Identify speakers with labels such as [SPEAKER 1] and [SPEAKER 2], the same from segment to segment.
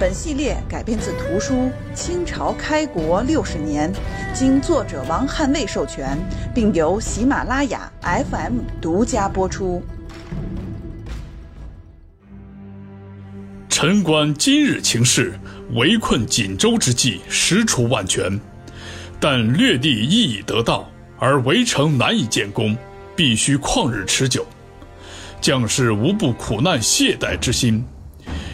[SPEAKER 1] 本系列改编自图书《清朝开国六十年》，经作者王汉卫授权，并由喜马拉雅 FM 独家播出。
[SPEAKER 2] 臣观今日情势，围困锦州之计实除万全，但略地亦已得到，而围城难以建功，必须旷日持久，将士无不苦难懈怠之心。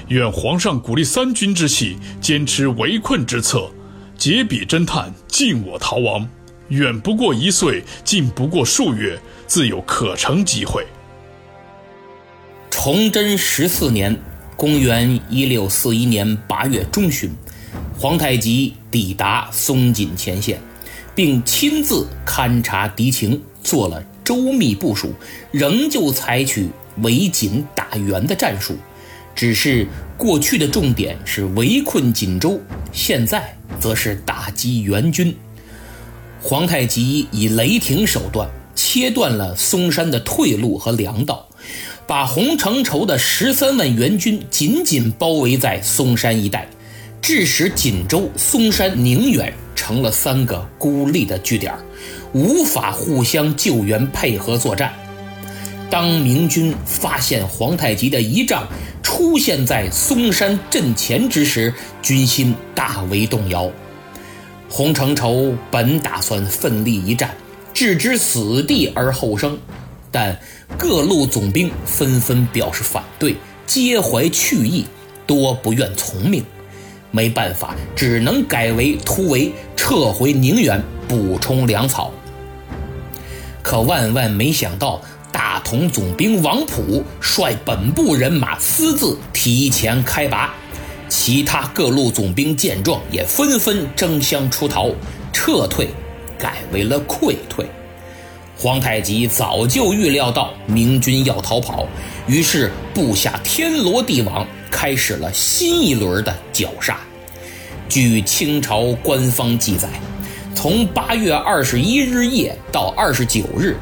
[SPEAKER 2] 愿皇上鼓励三军之气，坚持围困之策，解彼侦探，尽我逃亡。远不过一岁，近不过数月，自有可乘机会。
[SPEAKER 3] 崇祯十四年（公元一六四一年八月中旬），皇太极抵达松锦前线，并亲自勘察敌情，做了周密部署，仍旧采取围锦打援的战术。只是过去的重点是围困锦州，现在则是打击援军。皇太极以雷霆手段切断了嵩山的退路和粮道，把洪承畴的十三万援军紧紧包围在嵩山一带，致使锦州、嵩山、宁远成了三个孤立的据点，无法互相救援配合作战。当明军发现皇太极的仪仗出现在嵩山阵前之时，军心大为动摇。洪承畴本打算奋力一战，置之死地而后生，但各路总兵纷纷表示反对，皆怀去意，多不愿从命。没办法，只能改为突围，撤回宁远，补充粮草。可万万没想到。大同总兵王普率本部人马私自提前开拔，其他各路总兵见状也纷纷争相出逃，撤退改为了溃退。皇太极早就预料到明军要逃跑，于是布下天罗地网，开始了新一轮的绞杀。据清朝官方记载，从八月二十一日夜到二十九日。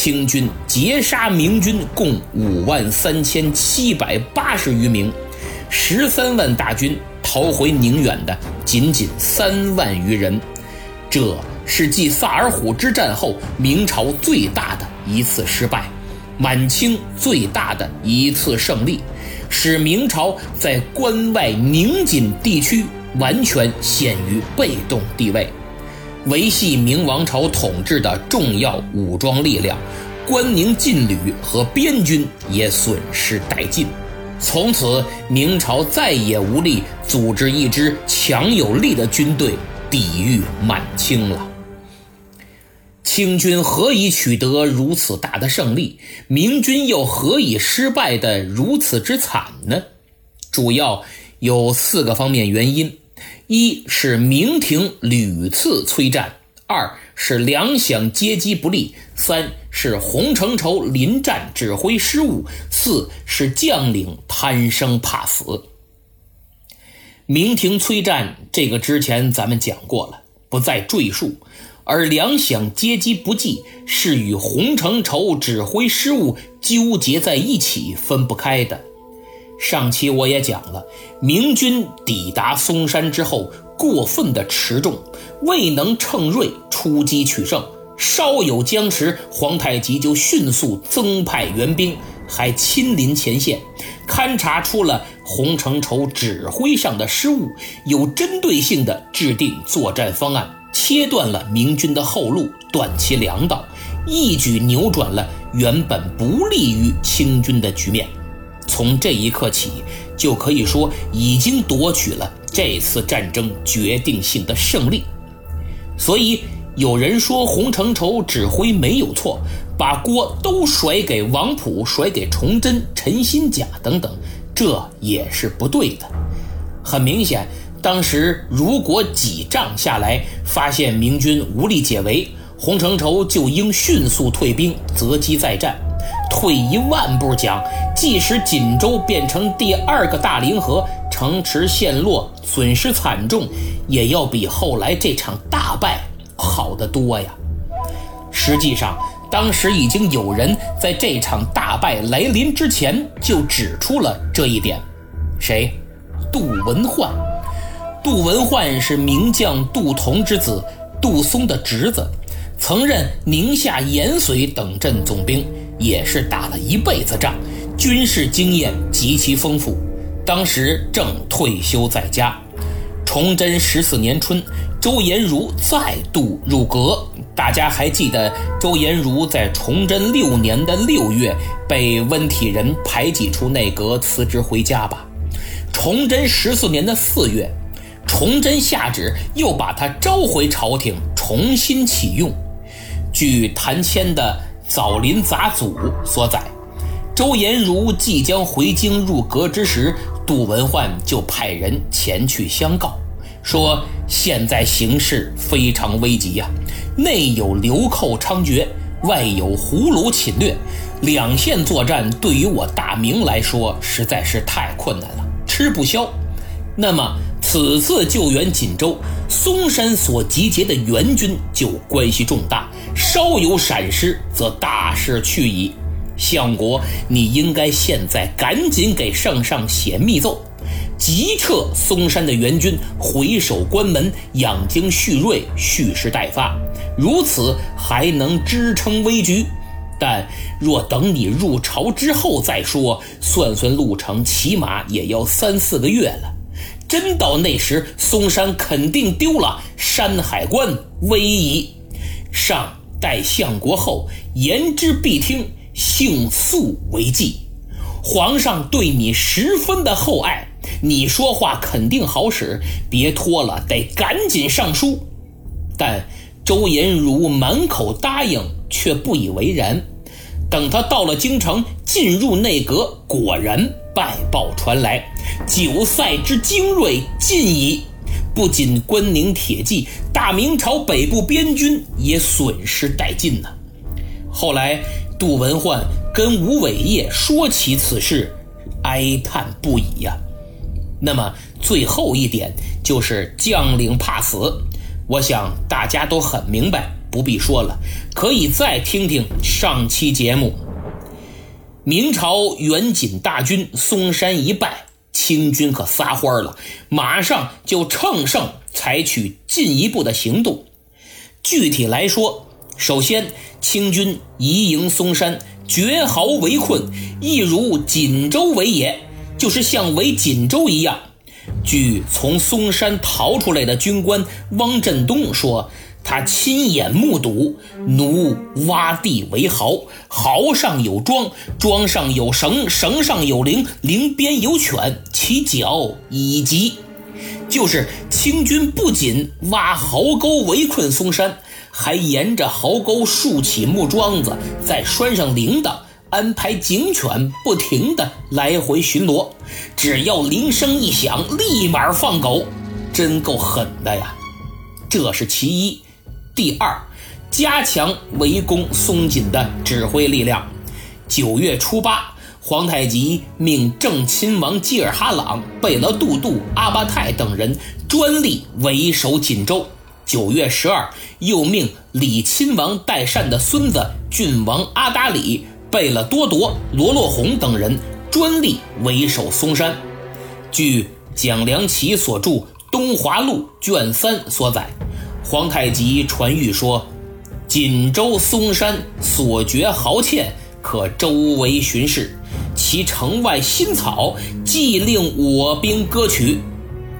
[SPEAKER 3] 清军截杀明军共五万三千七百八十余名，十三万大军逃回宁远的仅仅三万余人，这是继萨尔浒之战后明朝最大的一次失败，满清最大的一次胜利，使明朝在关外宁锦地区完全陷于被动地位。维系明王朝统治的重要武装力量，关宁劲旅和边军也损失殆尽。从此，明朝再也无力组织一支强有力的军队抵御满清了。清军何以取得如此大的胜利？明军又何以失败的如此之惨呢？主要有四个方面原因。一是明廷屡次催战，二是粮饷接机不利，三是洪承畴临战指挥失误，四是将领贪生怕死。明廷催战这个之前咱们讲过了，不再赘述。而粮饷接机不济是与洪承畴指挥失误纠结在一起，分不开的。上期我也讲了，明军抵达嵩山之后，过分的持重，未能乘锐出击取胜。稍有僵持，皇太极就迅速增派援兵，还亲临前线，勘察出了洪承畴指挥上的失误，有针对性的制定作战方案，切断了明军的后路，断其粮道，一举扭转了原本不利于清军的局面。从这一刻起，就可以说已经夺取了这次战争决定性的胜利。所以有人说洪承畴指挥没有错，把锅都甩给王普、甩给崇祯、陈新甲等等，这也是不对的。很明显，当时如果几仗下来，发现明军无力解围，洪承畴就应迅速退兵，择机再战。退一万步讲，即使锦州变成第二个大凌河，城池陷落，损失惨重，也要比后来这场大败好得多呀。实际上，当时已经有人在这场大败来临之前就指出了这一点。谁？杜文焕。杜文焕是名将杜同之子，杜松的侄子，曾任宁夏、延绥等镇总兵，也是打了一辈子仗，军事经验极其丰富。当时正退休在家。崇祯十四年春，周延儒再度入阁。大家还记得周延儒在崇祯六年的六月被温体仁排挤出内阁，辞职回家吧？崇祯十四年的四月，崇祯下旨又把他召回朝廷，重新启用。据谭谦的《枣林杂俎》所载，周延儒即将回京入阁之时，杜文焕就派人前去相告。说现在形势非常危急呀，内有流寇猖獗，外有胡虏侵略，两线作战对于我大明来说实在是太困难了，吃不消。那么此次救援锦州，嵩山所集结的援军就关系重大，稍有闪失，则大事去矣。相国，你应该现在赶紧给圣上写密奏。急撤嵩山的援军，回守关门，养精蓄锐，蓄势待发。如此还能支撑危局。但若等你入朝之后再说，算算路程，起码也要三四个月了。真到那时，嵩山肯定丢了，山海关危矣。上待相国后言之必听，幸速为计。皇上对你十分的厚爱。你说话肯定好使，别拖了，得赶紧上书。但周延儒满口答应，却不以为然。等他到了京城，进入内阁，果然败报传来：九塞之精锐尽矣。不仅关宁铁骑，大明朝北部边军也损失殆尽呢。后来，杜文焕跟吴伟业说起此事，哀叹不已呀。那么最后一点就是将领怕死，我想大家都很明白，不必说了，可以再听听上期节目。明朝援锦大军嵩山一败，清军可撒欢了，马上就乘胜采取进一步的行动。具体来说，首先清军移营嵩山，绝壕围困，一如锦州围也。就是像围锦州一样。据从嵩山逃出来的军官汪振东说，他亲眼目睹奴挖地为壕，壕上有桩，桩上有绳，绳上有铃，铃边有犬，其脚已及。就是清军不仅挖壕沟围困嵩山，还沿着壕沟竖起木桩子，再拴上铃铛。安排警犬不停地来回巡逻，只要铃声一响，立马放狗，真够狠的呀！这是其一。第二，加强围攻松锦的指挥力量。九月初八，皇太极命正亲王济尔哈朗、贝勒杜度、阿巴泰等人专力为守锦州。九月十二，又命李亲王代善的孙子郡王阿达里。贝勒多铎、罗洛洪等人专力为守松山。据蒋良奇所著《东华录》卷三所载，皇太极传谕说：“锦州嵩山所掘壕堑，可周围巡视；其城外新草，即令我兵割取。”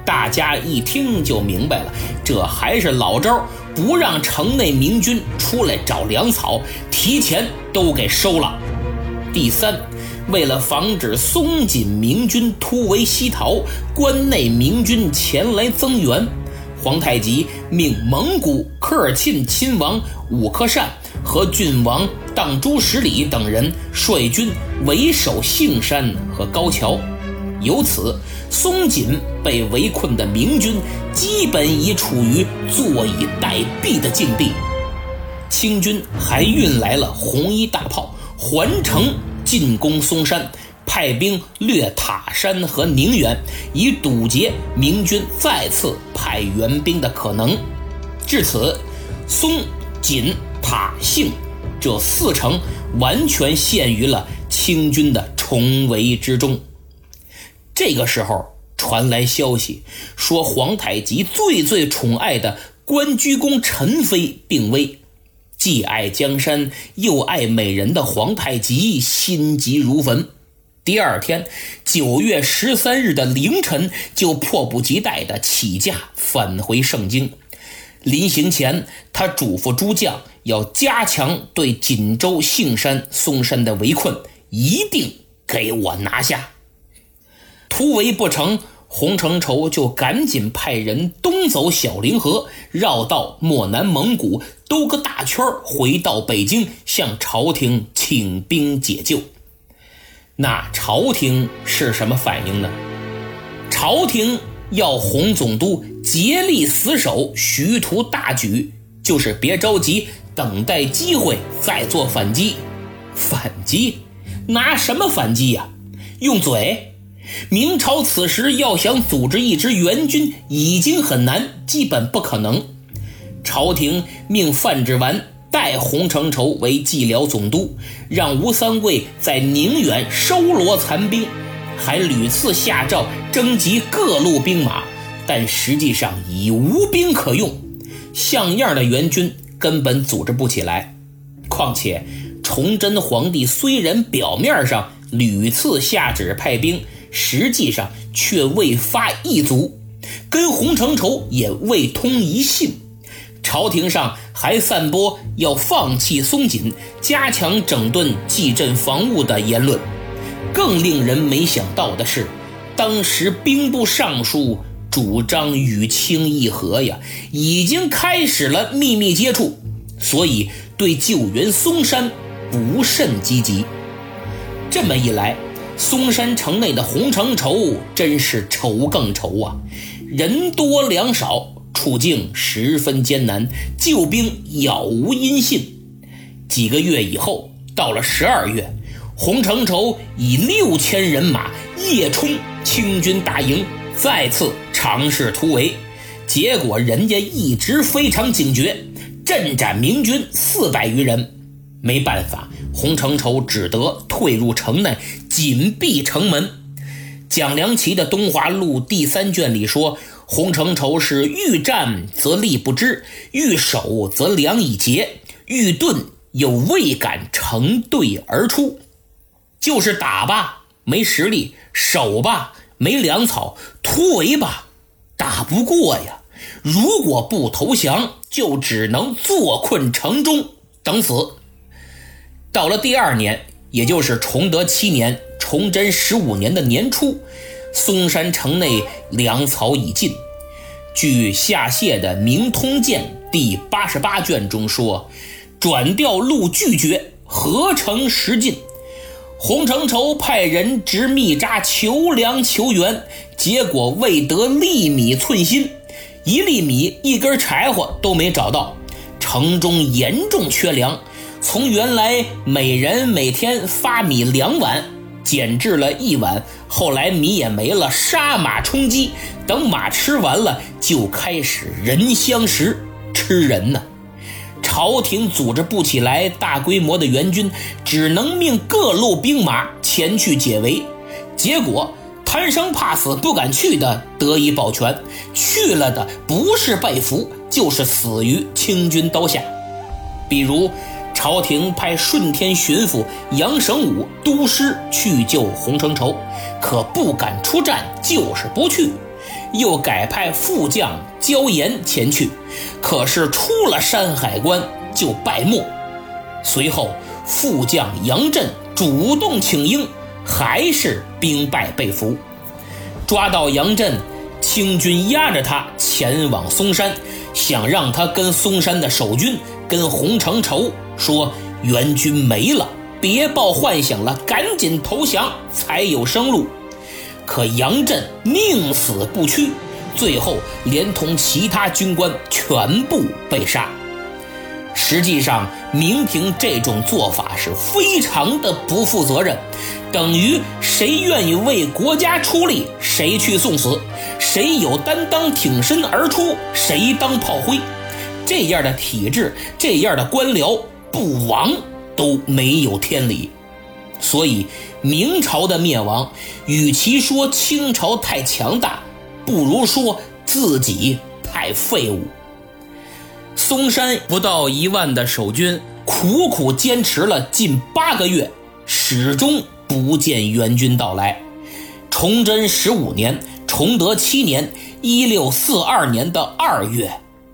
[SPEAKER 3] 大家一听就明白了，这还是老招。不让城内明军出来找粮草，提前都给收了。第三，为了防止松锦明军突围西逃，关内明军前来增援，皇太极命蒙古科尔沁亲王五克善和郡王荡珠十里等人率军围守杏山和高桥。由此，松锦被围困的明军基本已处于坐以待毙的境地。清军还运来了红衣大炮，环城进攻嵩山，派兵掠塔山和宁远，以堵截明军再次派援兵的可能。至此，松、锦、塔、杏这四城完全陷于了清军的重围之中。这个时候传来消息，说皇太极最最宠爱的关居公陈妃病危。既爱江山又爱美人的皇太极心急如焚。第二天，九月十三日的凌晨，就迫不及待地起驾返回盛京。临行前，他嘱咐诸将要加强对锦州、杏山、松山的围困，一定给我拿下。突围不成，洪承畴就赶紧派人东走小凌河，绕道漠南蒙古，兜个大圈回到北京，向朝廷请兵解救。那朝廷是什么反应呢？朝廷要洪总督竭力死守，徐图大举，就是别着急，等待机会再做反击。反击？拿什么反击呀？用嘴？明朝此时要想组织一支援军已经很难，基本不可能。朝廷命范志完代洪承畴为蓟辽总督，让吴三桂在宁远收罗残兵，还屡次下诏征集各路兵马，但实际上已无兵可用，像样的援军根本组织不起来。况且崇祯皇帝虽然表面上屡次下旨派兵，实际上却未发一卒，跟洪承畴也未通一信。朝廷上还散播要放弃松锦、加强整顿蓟镇防务的言论。更令人没想到的是，当时兵部尚书主张与清议和呀，已经开始了秘密接触，所以对救援松山不甚积极。这么一来，嵩山城内的洪承畴真是愁更愁啊！人多粮少，处境十分艰难，救兵杳无音信。几个月以后，到了十二月，洪承畴以六千人马夜冲清军大营，再次尝试突围，结果人家一直非常警觉，阵斩明军四百余人。没办法，洪承畴只得退入城内，紧闭城门。蒋良奇的《东华录》第三卷里说，洪承畴是欲战则力不支，欲守则粮已竭，欲遁又未敢成队而出。就是打吧，没实力；守吧，没粮草；突围吧，打不过呀。如果不投降，就只能坐困城中，等死。到了第二年，也就是崇德七年（崇祯十五年）的年初，嵩山城内粮草已尽。据夏谢的《明通鉴》第八十八卷中说：“转调路拒绝，何成食尽？”洪承畴派人执密札求粮求援，结果未得粒米寸心，一粒米、一根柴火都没找到，城中严重缺粮。从原来每人每天发米两碗，减至了一碗。后来米也没了，杀马充饥。等马吃完了，就开始人相食，吃人呢。朝廷组织不起来大规模的援军，只能命各路兵马前去解围。结果贪生怕死不敢去的得以保全，去了的不是被俘，就是死于清军刀下。比如。朝廷派顺天巡抚杨省武督师去救洪承畴，可不敢出战，就是不去；又改派副将焦岩前去，可是出了山海关就败没。随后，副将杨震主动请缨，还是兵败被俘。抓到杨震，清军押着他前往嵩山，想让他跟嵩山的守军跟洪承畴。说援军没了，别抱幻想了，赶紧投降才有生路。可杨震宁死不屈，最后连同其他军官全部被杀。实际上，明廷这种做法是非常的不负责任，等于谁愿意为国家出力，谁去送死；谁有担当挺身而出，谁当炮灰。这样的体制，这样的官僚，不亡都没有天理。所以，明朝的灭亡，与其说清朝太强大，不如说自己太废物。嵩山不到一万的守军，苦苦坚持了近八个月，始终不见援军到来。崇祯十五年，崇德七年（一六四二年的二月），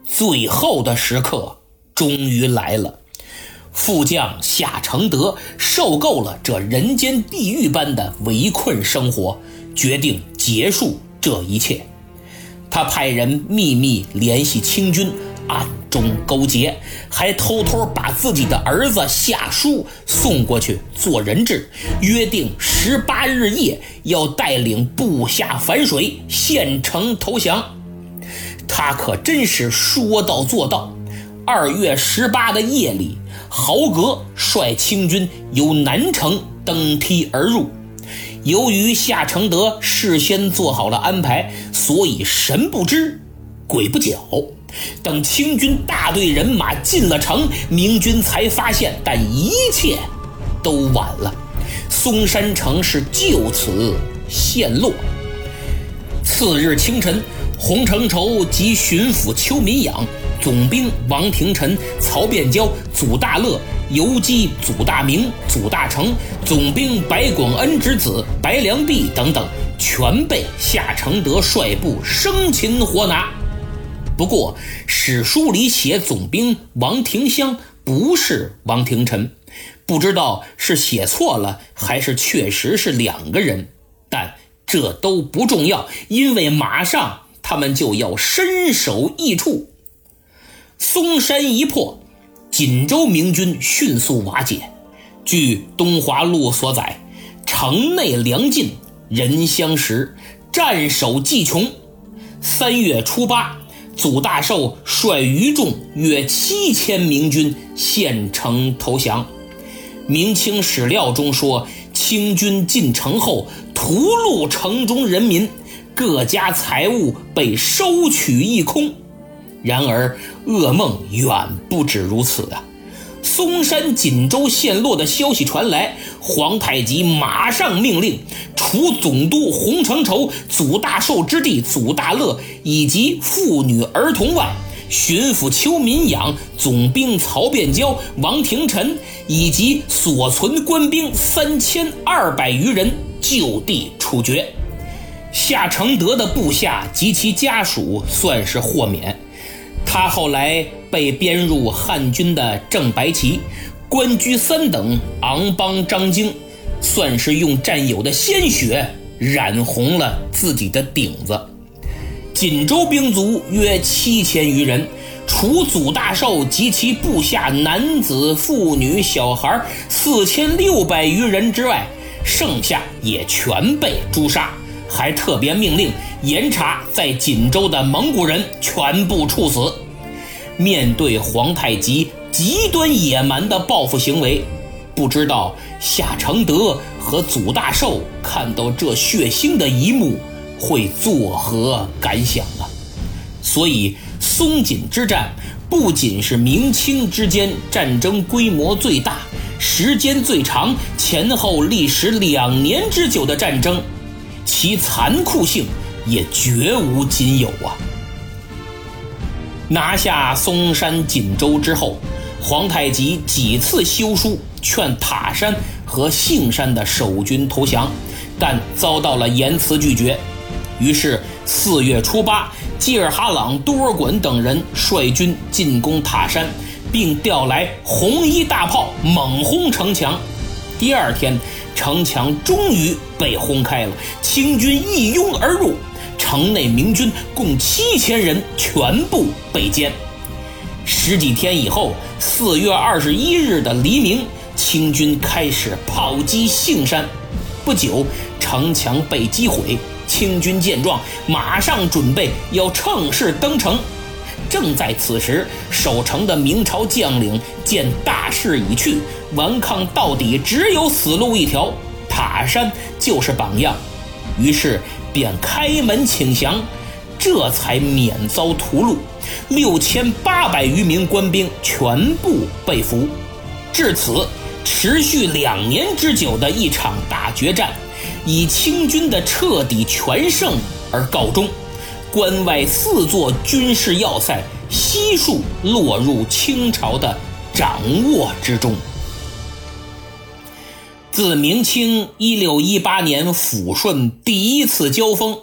[SPEAKER 3] 最后的时刻终于来了。副将夏承德受够了这人间地狱般的围困生活，决定结束这一切。他派人秘密联系清军。暗中勾结，还偷偷把自己的儿子夏书送过去做人质，约定十八日夜要带领部下反水，献城投降。他可真是说到做到。二月十八的夜里，豪格率清军由南城登梯而入。由于夏承德事先做好了安排，所以神不知鬼不觉。等清军大队人马进了城，明军才发现，但一切都晚了。嵩山城是就此陷落。次日清晨，洪承畴及巡抚邱民养、总兵王廷臣、曹变交、祖大乐、游击祖大明、祖大成、总兵白广恩之子白良弼等等，全被夏承德率部生擒活拿。不过史书里写总兵王廷香不是王廷臣，不知道是写错了还是确实是两个人，但这都不重要，因为马上他们就要身首异处。嵩山一破，锦州明军迅速瓦解。据《东华录》所载，城内粮尽，人相食，战守既穷。三月初八。祖大寿率余众约七千明军献城投降。明清史料中说，清军进城后屠戮城中人民，各家财物被收取一空。然而噩梦远不止如此啊！嵩山、锦州陷落的消息传来，皇太极马上命令，除总督洪承畴、祖大寿之弟祖大乐以及妇女儿童外，巡抚邱民养、总兵曹变交、王廷臣以及所存官兵三千二百余人就地处决。夏承德的部下及其家属算是豁免。他后来被编入汉军的正白旗，官居三等昂邦张京，算是用战友的鲜血染红了自己的顶子。锦州兵卒约七千余人，除祖大寿及其部下男子、妇女、小孩四千六百余人之外，剩下也全被诛杀，还特别命令严查在锦州的蒙古人全部处死。面对皇太极极端野蛮的报复行为，不知道夏承德和祖大寿看到这血腥的一幕会作何感想啊？所以松锦之战不仅是明清之间战争规模最大、时间最长、前后历时两年之久的战争，其残酷性也绝无仅有啊！拿下嵩山、锦州之后，皇太极几次修书劝塔山和杏山的守军投降，但遭到了严词拒绝。于是四月初八，济尔哈朗、多尔衮等人率军进攻塔山，并调来红衣大炮猛轰城墙。第二天，城墙终于被轰开了，清军一拥而入。城内明军共七千人全部被歼。十几天以后，四月二十一日的黎明，清军开始炮击杏山。不久，城墙被击毁。清军见状，马上准备要乘势登城。正在此时，守城的明朝将领见大势已去，顽抗到底只有死路一条，塔山就是榜样，于是便开门请降，这才免遭屠戮，六千八百余名官兵全部被俘。至此，持续两年之久的一场大决战。以清军的彻底全胜而告终，关外四座军事要塞悉数落入清朝的掌握之中。自明清一六一八年抚顺第一次交锋，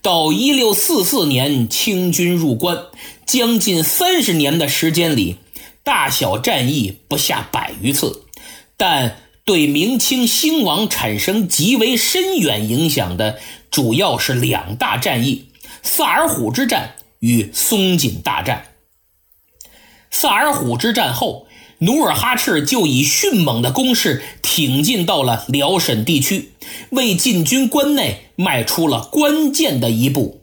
[SPEAKER 3] 到一六四四年清军入关，将近三十年的时间里，大小战役不下百余次，但。对明清兴亡产生极为深远影响的，主要是两大战役：萨尔浒之战与松锦大战。萨尔浒之战后，努尔哈赤就以迅猛的攻势挺进到了辽沈地区，为进军关内迈出了关键的一步。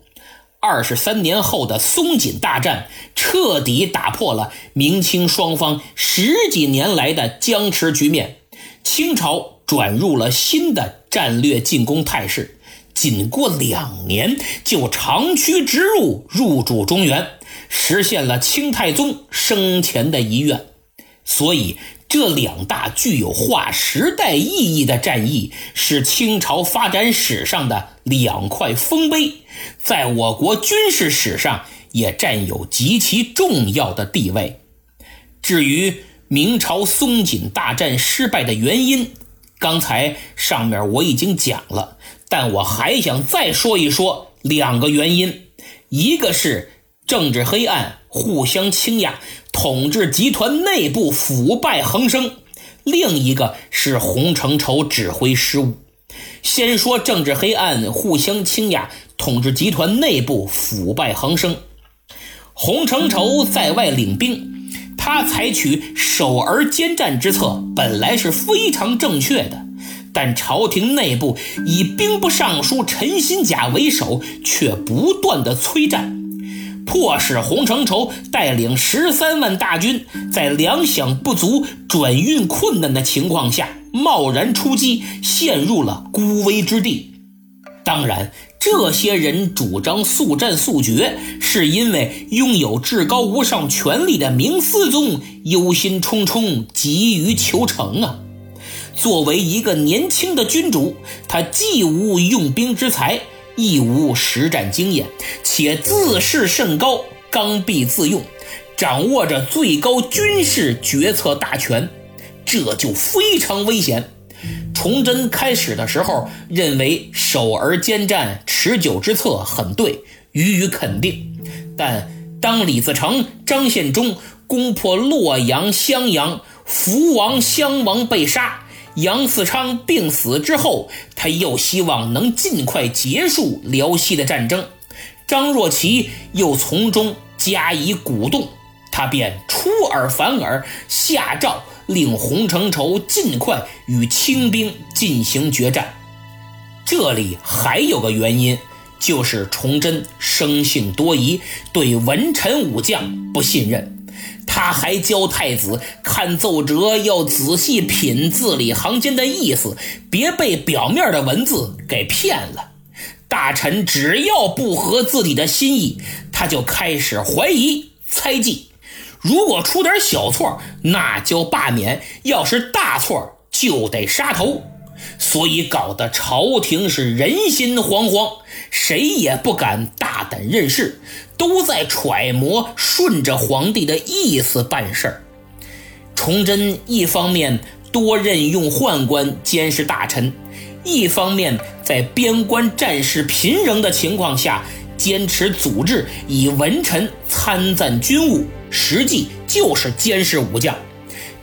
[SPEAKER 3] 二十三年后的松锦大战，彻底打破了明清双方十几年来的僵持局面。清朝转入了新的战略进攻态势，仅过两年就长驱直入，入主中原，实现了清太宗生前的遗愿。所以，这两大具有划时代意义的战役，是清朝发展史上的两块丰碑，在我国军事史上也占有极其重要的地位。至于，明朝松锦大战失败的原因，刚才上面我已经讲了，但我还想再说一说两个原因：一个是政治黑暗、互相倾轧，统治集团内部腐败横生；另一个是洪承畴指挥失误。先说政治黑暗、互相倾轧，统治集团内部腐败横生。洪承畴在外领兵。他采取守而兼战之策，本来是非常正确的，但朝廷内部以兵部尚书陈新甲为首，却不断的催战，迫使洪承畴带领十三万大军，在粮饷不足、转运困难的情况下，贸然出击，陷入了孤危之地。当然。这些人主张速战速决，是因为拥有至高无上权力的明思宗忧心忡忡、急于求成啊！作为一个年轻的君主，他既无用兵之才，亦无实战经验，且自视甚高，刚愎自用，掌握着最高军事决策大权，这就非常危险。崇祯开始的时候认为守而兼战、持久之策很对，予以肯定。但当李自成、张献忠攻破洛阳、襄阳，福王、襄王被杀，杨嗣昌病死之后，他又希望能尽快结束辽西的战争。张若琪又从中加以鼓动，他便出尔反尔，下诏。令洪承畴尽快与清兵进行决战。这里还有个原因，就是崇祯生性多疑，对文臣武将不信任。他还教太子看奏折要仔细品字里行间的意思，别被表面的文字给骗了。大臣只要不合自己的心意，他就开始怀疑猜忌。如果出点小错，那就罢免；要是大错，就得杀头。所以搞得朝廷是人心惶惶，谁也不敢大胆任事，都在揣摩顺着皇帝的意思办事儿。崇祯一方面多任用宦官监视大臣，一方面在边关战事频仍的情况下。坚持组织以文臣参赞军务，实际就是监视武将，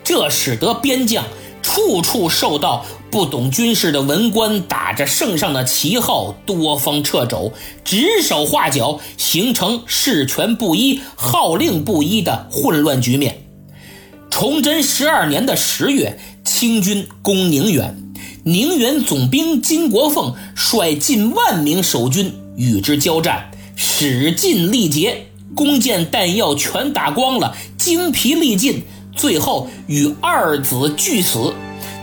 [SPEAKER 3] 这使得边将处处受到不懂军事的文官打着圣上的旗号多方掣肘，指手画脚，形成事权不一、号令不一的混乱局面。崇祯十二年的十月，清军攻宁远。宁远总兵金国凤率近万名守军与之交战，使尽力竭，弓箭弹药全打光了，精疲力尽，最后与二子俱死，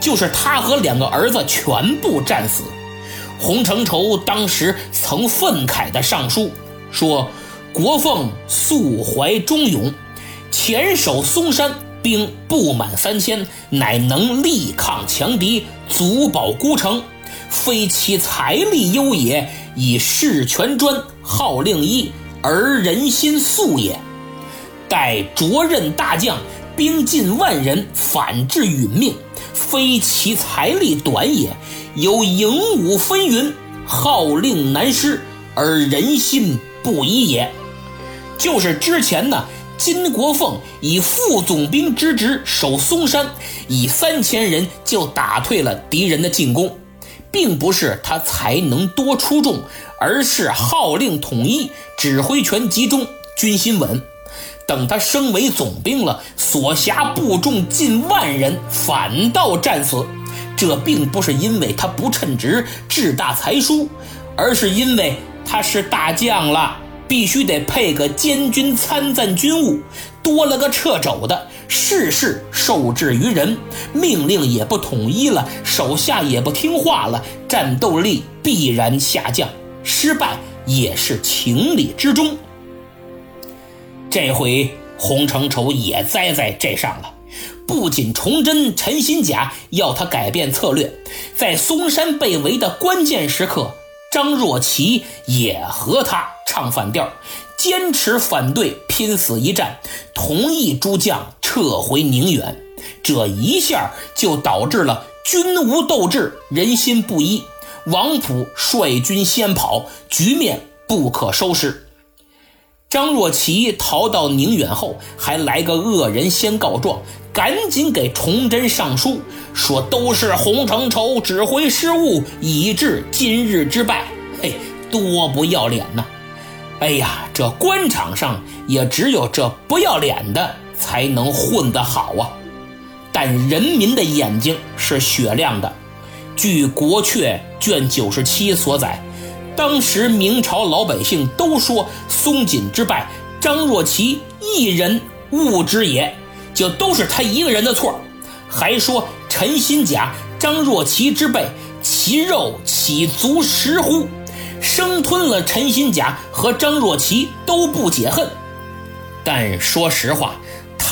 [SPEAKER 3] 就是他和两个儿子全部战死。洪承畴当时曾愤慨地上书说：“国凤素怀忠勇，前守嵩山，兵不满三千，乃能力抗强敌，足保孤城。非其财力优也，以事权专，号令一，而人心素也。待着任大将，兵近万人，反至殒命，非其财力短也。”有营武纷纭，号令难施，而人心不一也。就是之前呢，金国凤以副总兵之职守嵩山，以三千人就打退了敌人的进攻，并不是他才能多出众，而是号令统一，指挥权集中，军心稳。等他升为总兵了，所辖部众近万人，反倒战死。这并不是因为他不称职、志大才疏，而是因为他是大将了，必须得配个监军参赞军务，多了个掣肘的，事事受制于人，命令也不统一了，手下也不听话了，战斗力必然下降，失败也是情理之中。这回洪承畴也栽在这上了。不仅崇祯、陈新甲要他改变策略，在嵩山被围的关键时刻，张若琪也和他唱反调，坚持反对拼死一战，同意诸将撤回宁远。这一下就导致了军无斗志，人心不一。王普率军先跑，局面不可收拾。张若琪逃到宁远后，还来个恶人先告状。赶紧给崇祯上书，说都是洪承畴指挥失误，以致今日之败。嘿，多不要脸呐！哎呀，这官场上也只有这不要脸的才能混得好啊！但人民的眼睛是雪亮的。据《国阙》卷九十七所载，当时明朝老百姓都说松锦之败，张若琪一人误之也。就都是他一个人的错，还说陈新甲、张若琪之辈，其肉岂足食乎？生吞了陈新甲和张若琪都不解恨。但说实话，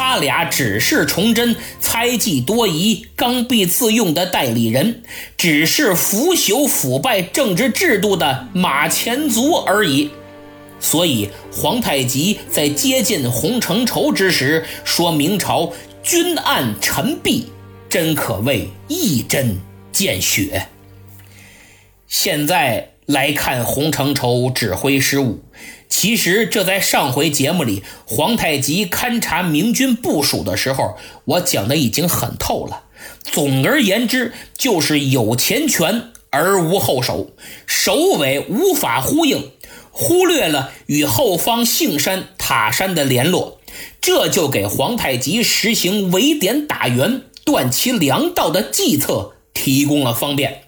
[SPEAKER 3] 他俩只是崇祯猜忌多疑、刚愎自用的代理人，只是腐朽腐败政治制度的马前卒而已。所以，皇太极在接近洪承畴之时，说明朝君案臣毙，真可谓一针见血。现在来看洪承畴指挥失误，其实这在上回节目里，皇太极勘察明军部署的时候，我讲的已经很透了。总而言之，就是有前权而无后手，首尾无法呼应。忽略了与后方杏山、塔山的联络，这就给皇太极实行围点打援、断其粮道的计策提供了方便。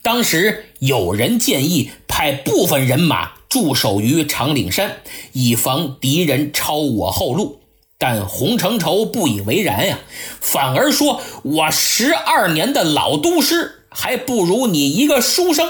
[SPEAKER 3] 当时有人建议派部分人马驻守于长岭山，以防敌人抄我后路，但洪承畴不以为然呀，反而说：“我十二年的老都师，还不如你一个书生。”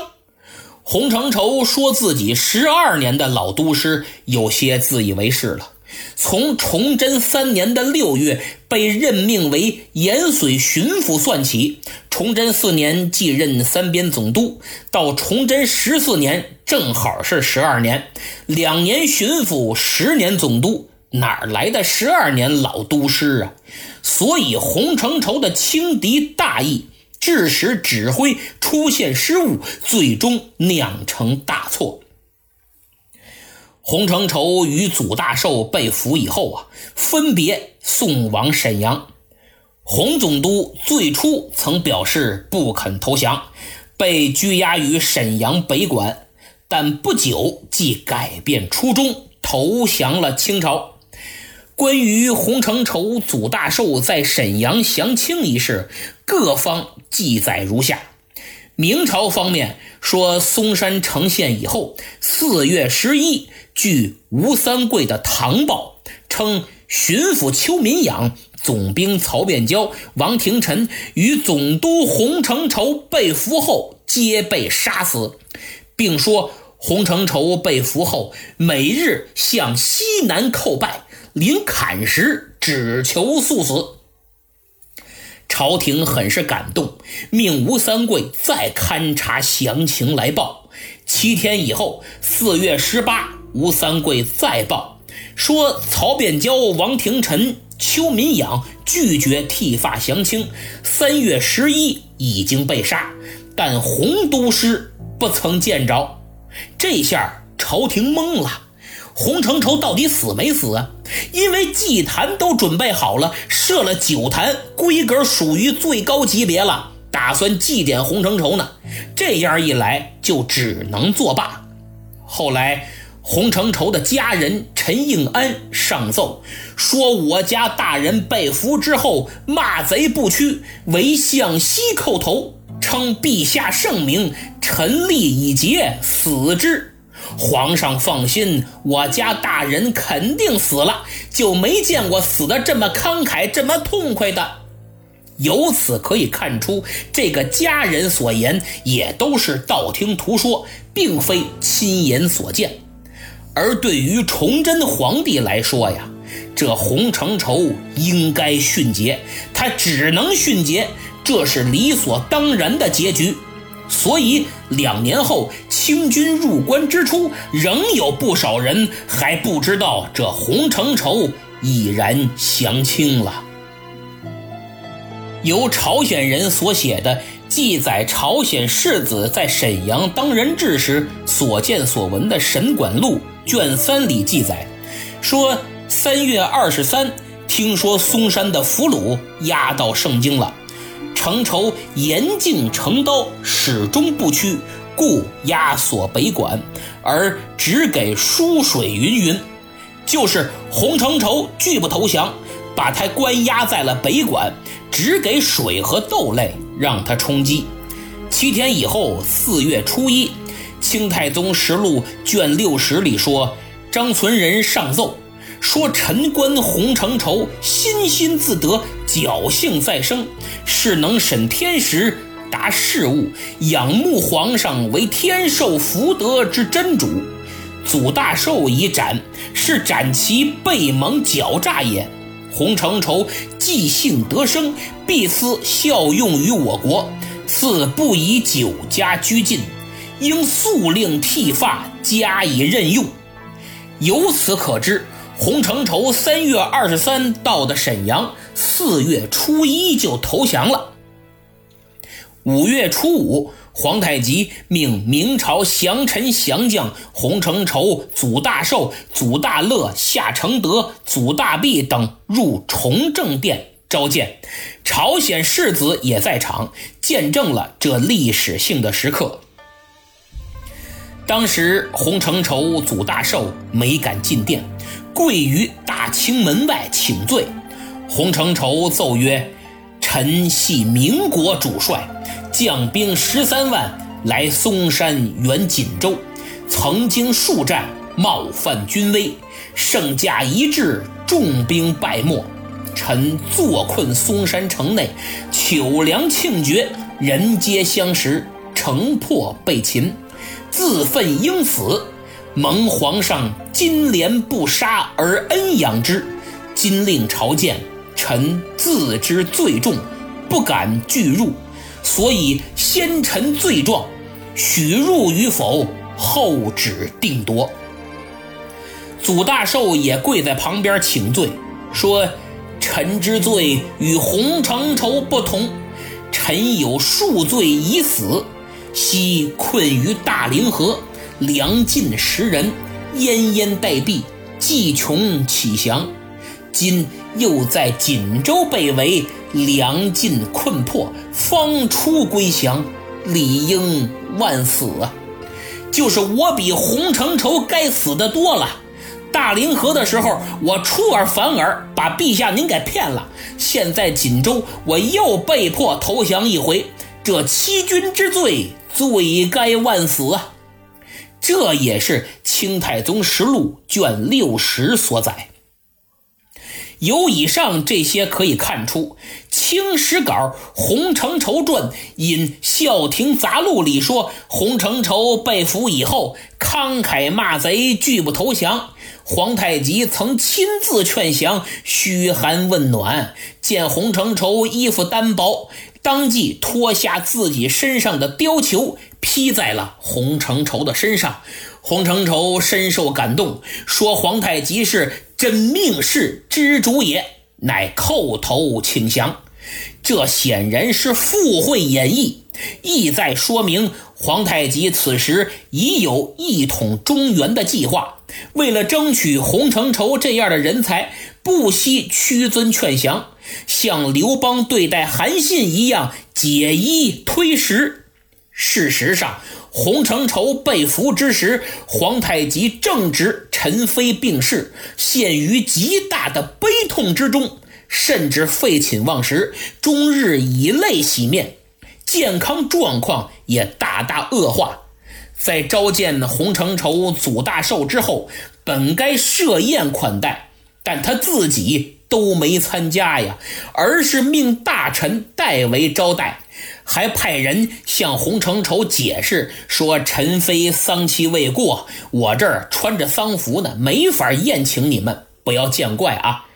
[SPEAKER 3] 洪承畴说自己十二年的老都师有些自以为是了。从崇祯三年的六月被任命为延绥巡抚算起，崇祯四年继任三边总督，到崇祯十四年正好是十二年，两年巡抚，十年总督，哪来的十二年老都师啊？所以洪承畴的轻敌大意。致使指挥出现失误，最终酿成大错。洪承畴与祖大寿被俘以后啊，分别送往沈阳。洪总督最初曾表示不肯投降，被拘押于沈阳北馆，但不久即改变初衷，投降了清朝。关于洪承畴、祖大寿在沈阳降清一事，各方记载如下：明朝方面说，嵩山城陷以后，四月十一，据吴三桂的唐报称，巡抚邱民养、总兵曹变娇、王廷臣与总督洪承畴被俘后，皆被杀死，并说洪承畴被俘后，每日向西南叩拜，临砍时只求速死。朝廷很是感动，命吴三桂再勘察详情来报。七天以后，四月十八，吴三桂再报说，曹变交、王廷臣、邱民养拒绝剃发降清。三月十一已经被杀，但洪都师不曾见着。这下朝廷懵了。洪承畴到底死没死啊？因为祭坛都准备好了，设了九坛，规格属于最高级别了，打算祭奠洪承畴呢。这样一来，就只能作罢。后来，洪承畴的家人陈应安上奏说：“我家大人被俘之后，骂贼不屈，唯向西叩头，称陛下圣明，臣立已节，死之。”皇上放心，我家大人肯定死了，就没见过死的这么慷慨、这么痛快的。由此可以看出，这个家人所言也都是道听途说，并非亲眼所见。而对于崇祯皇帝来说呀，这洪承畴应该殉节，他只能殉节，这是理所当然的结局。所以两年后，清军入关之初，仍有不少人还不知道这洪承畴已然降清了。由朝鲜人所写的记载朝鲜世子在沈阳当人质时所见所闻的《神管录》卷三里记载，说三月二十三，听说嵩山的俘虏押到盛京了。承畴严禁成刀，始终不屈，故押锁北馆，而只给输水云云。就是洪承畴拒不投降，把他关押在了北馆，只给水和豆类，让他充饥。七天以后，四月初一，《清太宗实录》卷六十里说，张存仁上奏。说臣观洪承畴心心自得，侥幸再生，是能审天时，达事物，仰慕皇上为天授福德之真主。祖大寿已斩，是斩其背蒙狡诈也。洪承畴既幸得生，必思效用于我国，自不以久家拘禁，应速令剃发，加以任用。由此可知。洪承畴三月二十三到的沈阳，四月初一就投降了。五月初五，皇太极命明朝降臣降将洪承畴、祖大寿、祖大乐、夏承德、祖大弼等入崇政殿召见，朝鲜世子也在场，见证了这历史性的时刻。当时洪承畴、祖大寿没敢进殿。跪于大清门外请罪，洪承畴奏曰：“臣系民国主帅，将兵十三万来嵩山援锦州，曾经数战，冒犯军威，圣驾一致，重兵败没。臣坐困嵩山城内，糗粮庆绝，人皆相识，城破被擒，自奋应死。”蒙皇上金莲不杀而恩养之，今令朝见，臣自知罪重，不敢拒入，所以先陈罪状，许入与否，后旨定夺。祖大寿也跪在旁边请罪，说：“臣之罪与洪承畴不同，臣有数罪已死，昔困于大凌河。”粮尽食人，奄奄待毙，计穷岂降？今又在锦州被围，粮尽困迫，方出归降，理应万死啊！就是我比洪承畴该死的多了，大凌河的时候，我出尔反尔，把陛下您给骗了。现在锦州，我又被迫投降一回，这欺君之罪，罪该万死啊！这也是《清太宗实录》卷六十所载。由以上这些可以看出，《清史稿·洪承畴传》引《孝亭杂录》里说，洪承畴被俘以后，慷慨骂贼，拒不投降。皇太极曾亲自劝降，嘘寒问暖，见洪承畴衣服单薄，当即脱下自己身上的貂裘，披在了洪承畴的身上。洪承畴深受感动，说：“皇太极是。”真命世之主也，乃叩头请降。这显然是附会演绎，意在说明皇太极此时已有一统中原的计划。为了争取洪承畴这样的人才，不惜屈尊劝降，像刘邦对待韩信一样解衣推食。事实上，洪承畴被俘之时，皇太极正值陈妃病逝，陷于极大的悲痛之中，甚至废寝忘食，终日以泪洗面，健康状况也大大恶化。在召见洪承畴、祖大寿之后，本该设宴款待，但他自己都没参加呀，而是命大臣代为招待。还派人向洪承畴解释说：“陈妃丧期未过，我这儿穿着丧服呢，没法宴请你们，不要见怪啊。”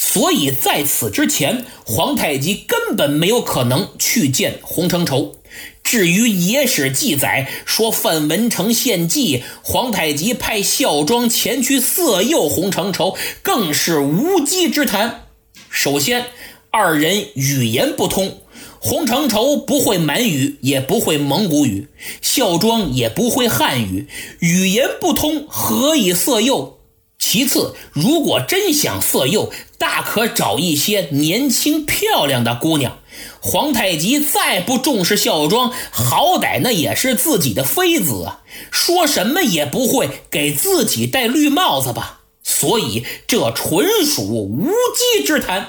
[SPEAKER 3] 所以在此之前，皇太极根本没有可能去见洪承畴。至于野史记载说范文成献计，皇太极派孝庄前去色诱洪承畴，更是无稽之谈。首先，二人语言不通。洪承畴不会满语，也不会蒙古语；孝庄也不会汉语，语言不通，何以色诱？其次，如果真想色诱，大可找一些年轻漂亮的姑娘。皇太极再不重视孝庄，好歹那也是自己的妃子啊，说什么也不会给自己戴绿帽子吧？所以，这纯属无稽之谈。《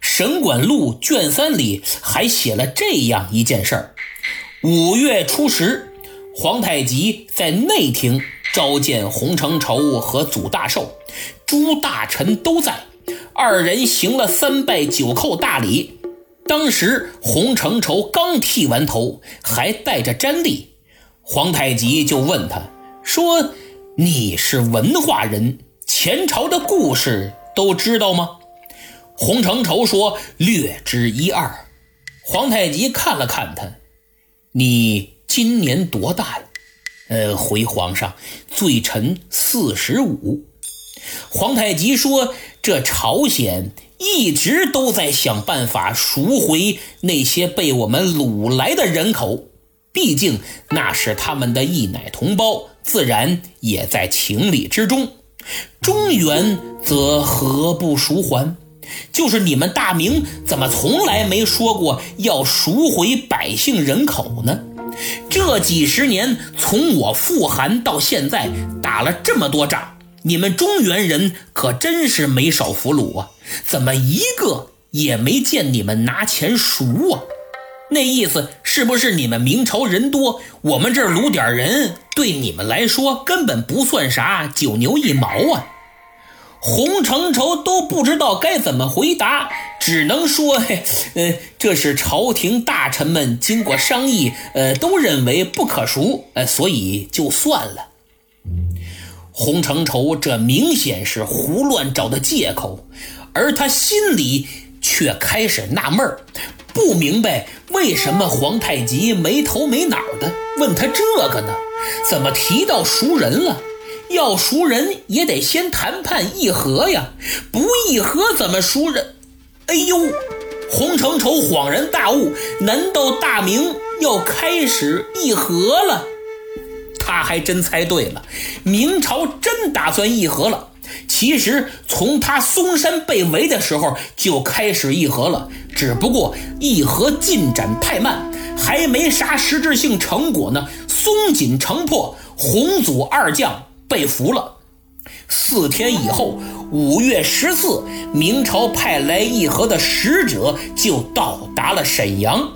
[SPEAKER 3] 神管录》卷三里还写了这样一件事儿：五月初十，皇太极在内廷召见洪承畴和祖大寿，诸大臣都在，二人行了三拜九叩大礼。当时洪承畴刚剃完头，还带着毡笠，皇太极就问他说：“你是文化人，前朝的故事都知道吗？”洪承畴说：“略知一二。”皇太极看了看他：“你今年多大了？”“呃，回皇上，罪臣四十五。”皇太极说：“这朝鲜一直都在想办法赎回那些被我们掳来的人口，毕竟那是他们的一奶同胞，自然也在情理之中。中原则何不赎还？”就是你们大明怎么从来没说过要赎回百姓人口呢？这几十年从我复韩到现在打了这么多仗，你们中原人可真是没少俘虏啊！怎么一个也没见你们拿钱赎啊？那意思是不是你们明朝人多，我们这儿掳点人对你们来说根本不算啥，九牛一毛啊？洪承畴都不知道该怎么回答，只能说：“ 呃，这是朝廷大臣们经过商议，呃，都认为不可赎，呃，所以就算了。”洪承畴这明显是胡乱找的借口，而他心里却开始纳闷儿，不明白为什么皇太极没头没脑的问他这个呢？怎么提到赎人了？要赎人也得先谈判议和呀，不议和怎么赎人？哎呦，洪承畴恍然大悟，难道大明要开始议和了？他还真猜对了，明朝真打算议和了。其实从他嵩山被围的时候就开始议和了，只不过议和进展太慢，还没啥实质性成果呢。松锦城破，洪祖二将。被俘了。四天以后，五月十四，明朝派来议和的使者就到达了沈阳。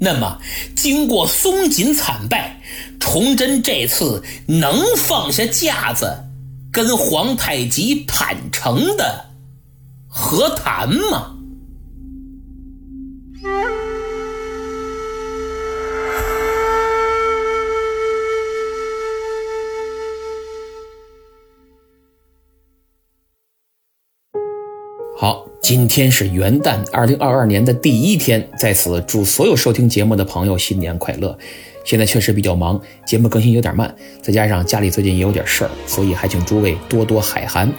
[SPEAKER 3] 那么，经过松锦惨败，崇祯这次能放下架子，跟皇太极坦诚的和谈吗？好，今天是元旦，二零二二年的第一天，在此祝所有收听节目的朋友新年快乐。现在确实比较忙，节目更新有点慢，再加上家里最近也有点事儿，所以还请诸位多多海涵。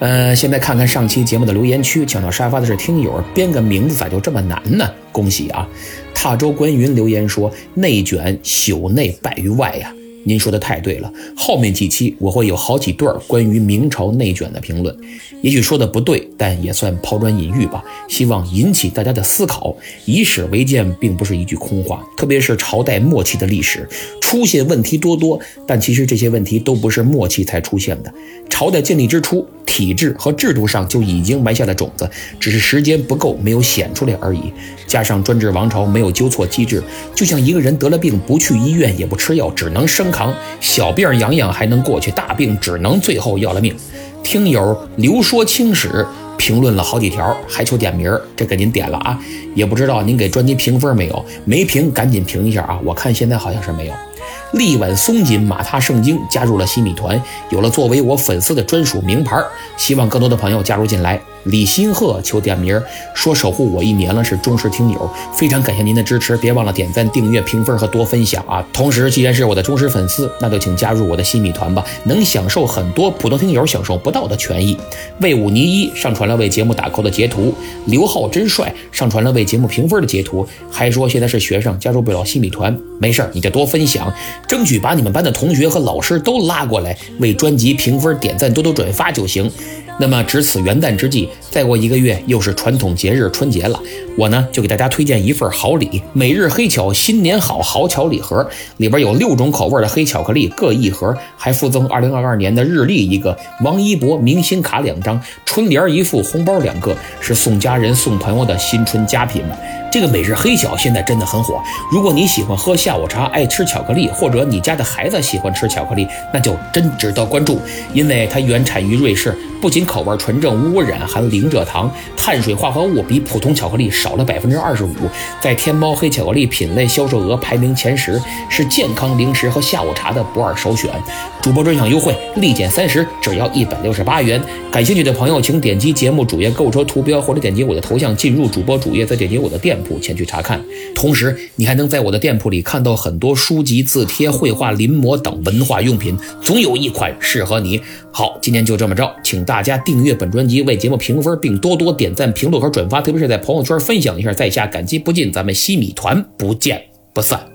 [SPEAKER 3] 呃，现在看看上期节目的留言区，抢到沙发的是听友，编个名字咋就这么难呢？恭喜啊！踏舟观云留言说：“内卷，朽内败于外呀。”您说的太对了，后面几期我会有好几段关于明朝内卷的评论，也许说的不对，但也算抛砖引玉吧，希望引起大家的思考。以史为鉴，并不是一句空话，特别是朝代末期的历史，出现问题多多，但其实这些问题都不是末期才出现的。朝代建立之初，体制和制度上就已经埋下了种子，只是时间不够，没有显出来而已。加上专制王朝没有纠错机制，就像一个人得了病，不去医院也不吃药，只能生扛，小病养养还能过去，大病只能最后要了命。听友刘说清史评论了好几条，还求点名，这给您点了啊，也不知道您给专辑评分没有？没评赶紧评一下啊，我看现在好像是没有。力挽松紧，马踏圣经，加入了新米团，有了作为我粉丝的专属名牌，希望更多的朋友加入进来。李新鹤求点名，说守护我一年了，是忠实听友，非常感谢您的支持，别忘了点赞、订阅、评分和多分享啊！同时，既然是我的忠实粉丝，那就请加入我的新米团吧，能享受很多普通听友享受不到的权益。魏武尼一上传了为节目打 call 的截图，刘浩真帅上传了为节目评分的截图，还说现在是学生，加入不了新米团，没事儿你就多分享，争取把你们班的同学和老师都拉过来为专辑评分、点赞、多多转发就行。那么，值此元旦之际，再过一个月又是传统节日春节了。我呢，就给大家推荐一份好礼——每日黑巧新年好好巧礼盒，里边有六种口味的黑巧克力各一盒，还附赠2022年的日历一个、王一博明星卡两张、春联一副、红包两个，是送家人、送朋友的新春佳品。这个每日黑巧现在真的很火。如果你喜欢喝下午茶，爱吃巧克力，或者你家的孩子喜欢吃巧克力，那就真值得关注，因为它原产于瑞士，不仅口味纯正无污染，含零蔗糖，碳水化合物比普通巧克力少了百分之二十五，在天猫黑巧克力品类销售额排名前十，是健康零食和下午茶的不二首选。主播专享优惠，立减三十，只要一百六十八元。感兴趣的朋友，请点击节目主页购车图标，或者点击我的头像进入主播主页，再点击我的店。铺前去查看，同时你还能在我的店铺里看到很多书籍、字帖、绘画、临摹等文化用品，总有一款适合你。好，今天就这么着，请大家订阅本专辑，为节目评分，并多多点赞、评论和转发，特别是在朋友圈分享一下，在下感激不尽。咱们西米团不见不散。